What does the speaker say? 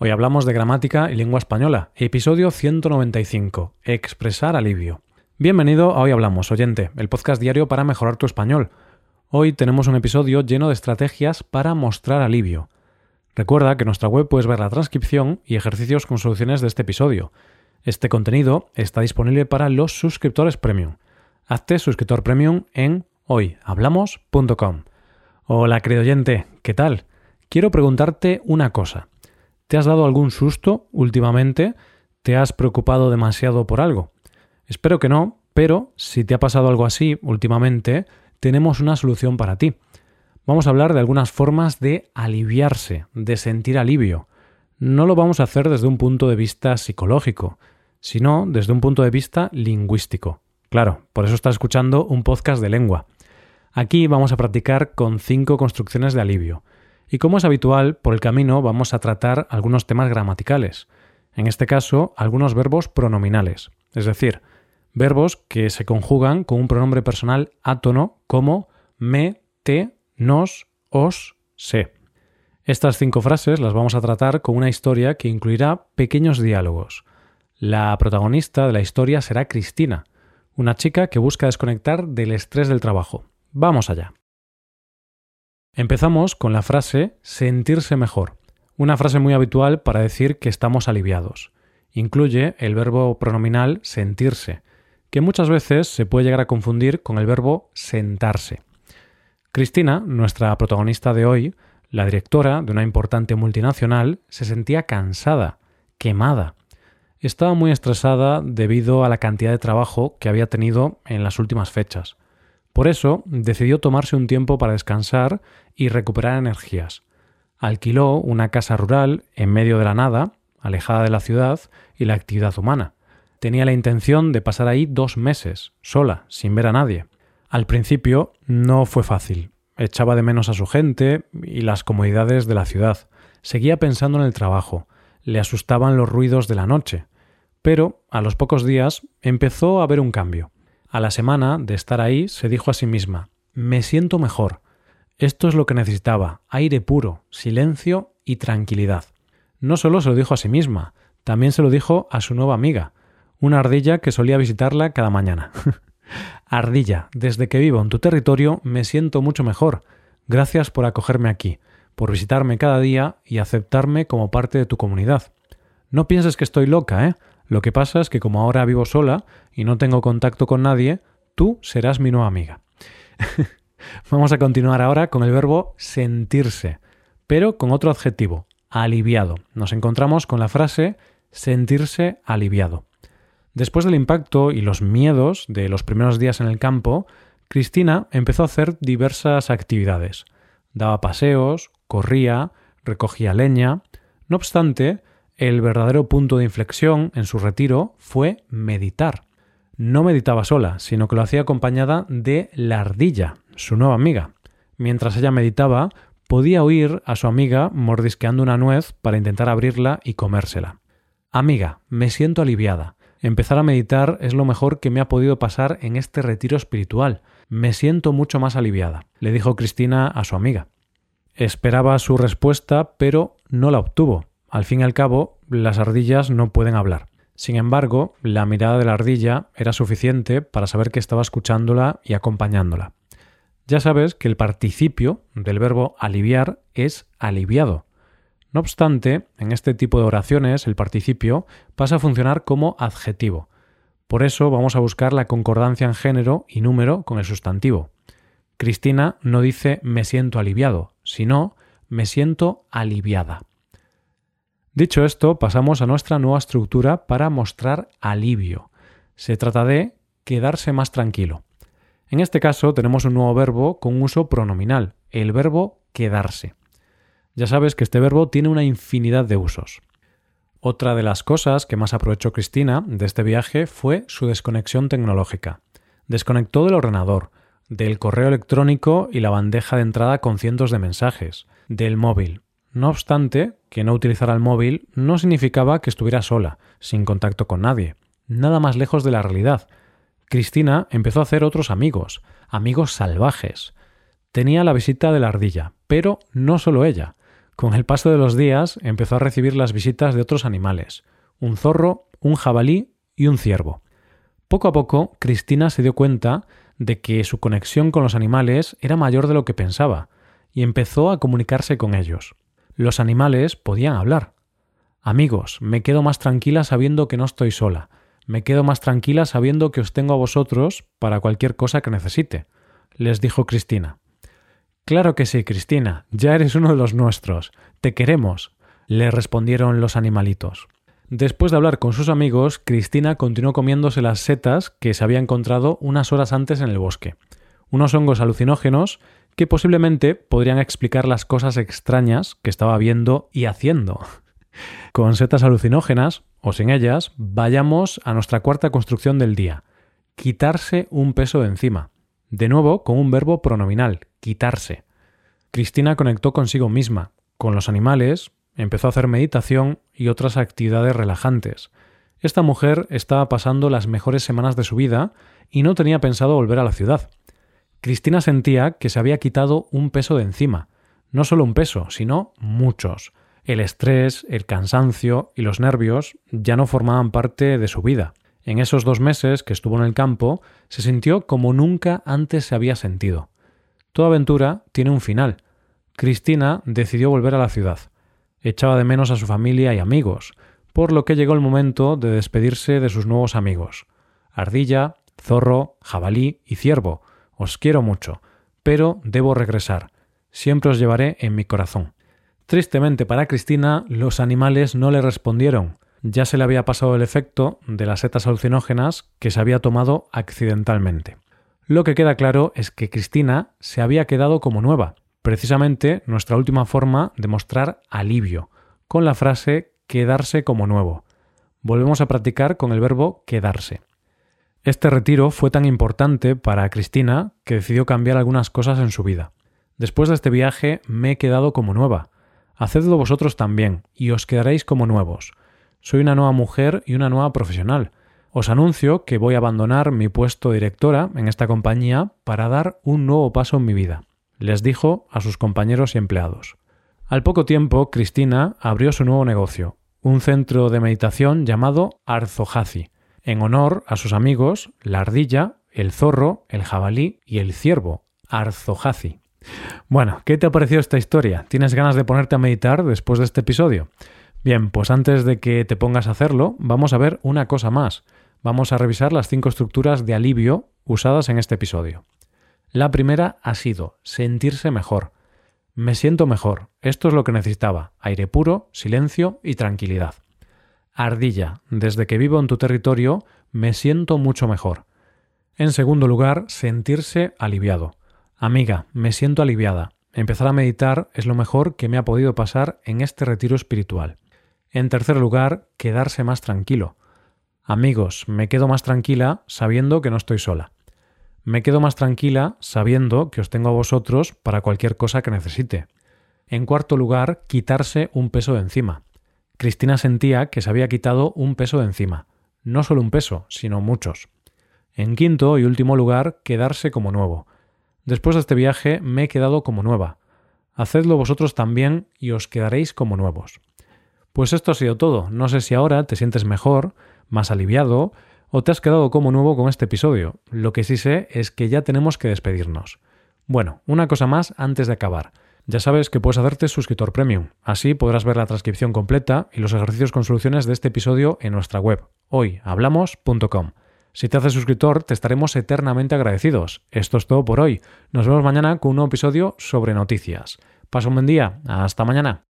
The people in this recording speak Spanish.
Hoy hablamos de gramática y lengua española, episodio 195, expresar alivio. Bienvenido a Hoy Hablamos, oyente, el podcast diario para mejorar tu español. Hoy tenemos un episodio lleno de estrategias para mostrar alivio. Recuerda que en nuestra web puedes ver la transcripción y ejercicios con soluciones de este episodio. Este contenido está disponible para los suscriptores premium. Hazte suscriptor premium en hoyhablamos.com. Hola, querido oyente, ¿qué tal? Quiero preguntarte una cosa. ¿Te has dado algún susto últimamente? ¿Te has preocupado demasiado por algo? Espero que no, pero si te ha pasado algo así últimamente, tenemos una solución para ti. Vamos a hablar de algunas formas de aliviarse, de sentir alivio. No lo vamos a hacer desde un punto de vista psicológico, sino desde un punto de vista lingüístico. Claro, por eso estás escuchando un podcast de lengua. Aquí vamos a practicar con cinco construcciones de alivio. Y como es habitual, por el camino vamos a tratar algunos temas gramaticales. En este caso, algunos verbos pronominales, es decir, verbos que se conjugan con un pronombre personal átono como me, te, nos, os, se. Estas cinco frases las vamos a tratar con una historia que incluirá pequeños diálogos. La protagonista de la historia será Cristina, una chica que busca desconectar del estrés del trabajo. Vamos allá. Empezamos con la frase sentirse mejor, una frase muy habitual para decir que estamos aliviados. Incluye el verbo pronominal sentirse, que muchas veces se puede llegar a confundir con el verbo sentarse. Cristina, nuestra protagonista de hoy, la directora de una importante multinacional, se sentía cansada, quemada. Estaba muy estresada debido a la cantidad de trabajo que había tenido en las últimas fechas. Por eso decidió tomarse un tiempo para descansar y recuperar energías. Alquiló una casa rural en medio de la nada, alejada de la ciudad y la actividad humana. Tenía la intención de pasar ahí dos meses, sola, sin ver a nadie. Al principio no fue fácil. Echaba de menos a su gente y las comodidades de la ciudad. Seguía pensando en el trabajo. Le asustaban los ruidos de la noche. Pero, a los pocos días, empezó a ver un cambio. A la semana de estar ahí se dijo a sí misma Me siento mejor. Esto es lo que necesitaba, aire puro, silencio y tranquilidad. No solo se lo dijo a sí misma, también se lo dijo a su nueva amiga, una ardilla que solía visitarla cada mañana. ardilla, desde que vivo en tu territorio me siento mucho mejor. Gracias por acogerme aquí, por visitarme cada día y aceptarme como parte de tu comunidad. No pienses que estoy loca, ¿eh? Lo que pasa es que como ahora vivo sola y no tengo contacto con nadie, tú serás mi nueva amiga. Vamos a continuar ahora con el verbo sentirse, pero con otro adjetivo, aliviado. Nos encontramos con la frase sentirse aliviado. Después del impacto y los miedos de los primeros días en el campo, Cristina empezó a hacer diversas actividades. Daba paseos, corría, recogía leña. No obstante, el verdadero punto de inflexión en su retiro fue meditar. No meditaba sola, sino que lo hacía acompañada de la ardilla, su nueva amiga. Mientras ella meditaba, podía oír a su amiga mordisqueando una nuez para intentar abrirla y comérsela. Amiga, me siento aliviada. Empezar a meditar es lo mejor que me ha podido pasar en este retiro espiritual. Me siento mucho más aliviada, le dijo Cristina a su amiga. Esperaba su respuesta, pero no la obtuvo. Al fin y al cabo, las ardillas no pueden hablar. Sin embargo, la mirada de la ardilla era suficiente para saber que estaba escuchándola y acompañándola. Ya sabes que el participio del verbo aliviar es aliviado. No obstante, en este tipo de oraciones el participio pasa a funcionar como adjetivo. Por eso vamos a buscar la concordancia en género y número con el sustantivo. Cristina no dice me siento aliviado, sino me siento aliviada. Dicho esto, pasamos a nuestra nueva estructura para mostrar alivio. Se trata de quedarse más tranquilo. En este caso tenemos un nuevo verbo con uso pronominal, el verbo quedarse. Ya sabes que este verbo tiene una infinidad de usos. Otra de las cosas que más aprovechó Cristina de este viaje fue su desconexión tecnológica. Desconectó del ordenador, del correo electrónico y la bandeja de entrada con cientos de mensajes, del móvil, no obstante, que no utilizara el móvil no significaba que estuviera sola, sin contacto con nadie, nada más lejos de la realidad. Cristina empezó a hacer otros amigos, amigos salvajes. Tenía la visita de la ardilla, pero no solo ella. Con el paso de los días empezó a recibir las visitas de otros animales, un zorro, un jabalí y un ciervo. Poco a poco, Cristina se dio cuenta de que su conexión con los animales era mayor de lo que pensaba, y empezó a comunicarse con ellos. Los animales podían hablar. Amigos, me quedo más tranquila sabiendo que no estoy sola. Me quedo más tranquila sabiendo que os tengo a vosotros para cualquier cosa que necesite, les dijo Cristina. Claro que sí, Cristina, ya eres uno de los nuestros. Te queremos, le respondieron los animalitos. Después de hablar con sus amigos, Cristina continuó comiéndose las setas que se había encontrado unas horas antes en el bosque. Unos hongos alucinógenos que posiblemente podrían explicar las cosas extrañas que estaba viendo y haciendo. Con setas alucinógenas, o sin ellas, vayamos a nuestra cuarta construcción del día. Quitarse un peso de encima. De nuevo, con un verbo pronominal, quitarse. Cristina conectó consigo misma, con los animales, empezó a hacer meditación y otras actividades relajantes. Esta mujer estaba pasando las mejores semanas de su vida y no tenía pensado volver a la ciudad. Cristina sentía que se había quitado un peso de encima, no solo un peso, sino muchos. El estrés, el cansancio y los nervios ya no formaban parte de su vida. En esos dos meses que estuvo en el campo, se sintió como nunca antes se había sentido. Toda aventura tiene un final. Cristina decidió volver a la ciudad. Echaba de menos a su familia y amigos, por lo que llegó el momento de despedirse de sus nuevos amigos. Ardilla, zorro, jabalí y ciervo. Os quiero mucho, pero debo regresar. Siempre os llevaré en mi corazón. Tristemente para Cristina, los animales no le respondieron. Ya se le había pasado el efecto de las setas alucinógenas que se había tomado accidentalmente. Lo que queda claro es que Cristina se había quedado como nueva, precisamente nuestra última forma de mostrar alivio, con la frase quedarse como nuevo. Volvemos a practicar con el verbo quedarse. Este retiro fue tan importante para Cristina que decidió cambiar algunas cosas en su vida. Después de este viaje me he quedado como nueva, Hacedlo vosotros también, y os quedaréis como nuevos. Soy una nueva mujer y una nueva profesional. Os anuncio que voy a abandonar mi puesto de directora en esta compañía para dar un nuevo paso en mi vida, les dijo a sus compañeros y empleados. Al poco tiempo, Cristina abrió su nuevo negocio, un centro de meditación llamado Arzojazi, en honor a sus amigos la ardilla, el zorro, el jabalí y el ciervo, Arzojazi. Bueno, ¿qué te ha parecido esta historia? ¿Tienes ganas de ponerte a meditar después de este episodio? Bien, pues antes de que te pongas a hacerlo, vamos a ver una cosa más. Vamos a revisar las cinco estructuras de alivio usadas en este episodio. La primera ha sido sentirse mejor. Me siento mejor. Esto es lo que necesitaba. Aire puro, silencio y tranquilidad. Ardilla. Desde que vivo en tu territorio, me siento mucho mejor. En segundo lugar, sentirse aliviado. Amiga, me siento aliviada. Empezar a meditar es lo mejor que me ha podido pasar en este retiro espiritual. En tercer lugar, quedarse más tranquilo. Amigos, me quedo más tranquila sabiendo que no estoy sola. Me quedo más tranquila sabiendo que os tengo a vosotros para cualquier cosa que necesite. En cuarto lugar, quitarse un peso de encima. Cristina sentía que se había quitado un peso de encima. No solo un peso, sino muchos. En quinto y último lugar, quedarse como nuevo. Después de este viaje me he quedado como nueva. Hacedlo vosotros también y os quedaréis como nuevos. Pues esto ha sido todo. No sé si ahora te sientes mejor, más aliviado, o te has quedado como nuevo con este episodio. Lo que sí sé es que ya tenemos que despedirnos. Bueno, una cosa más antes de acabar. Ya sabes que puedes hacerte suscriptor premium. Así podrás ver la transcripción completa y los ejercicios con soluciones de este episodio en nuestra web, hoyhablamos.com. Si te haces suscriptor, te estaremos eternamente agradecidos. Esto es todo por hoy. Nos vemos mañana con un nuevo episodio sobre noticias. Pasa un buen día. Hasta mañana.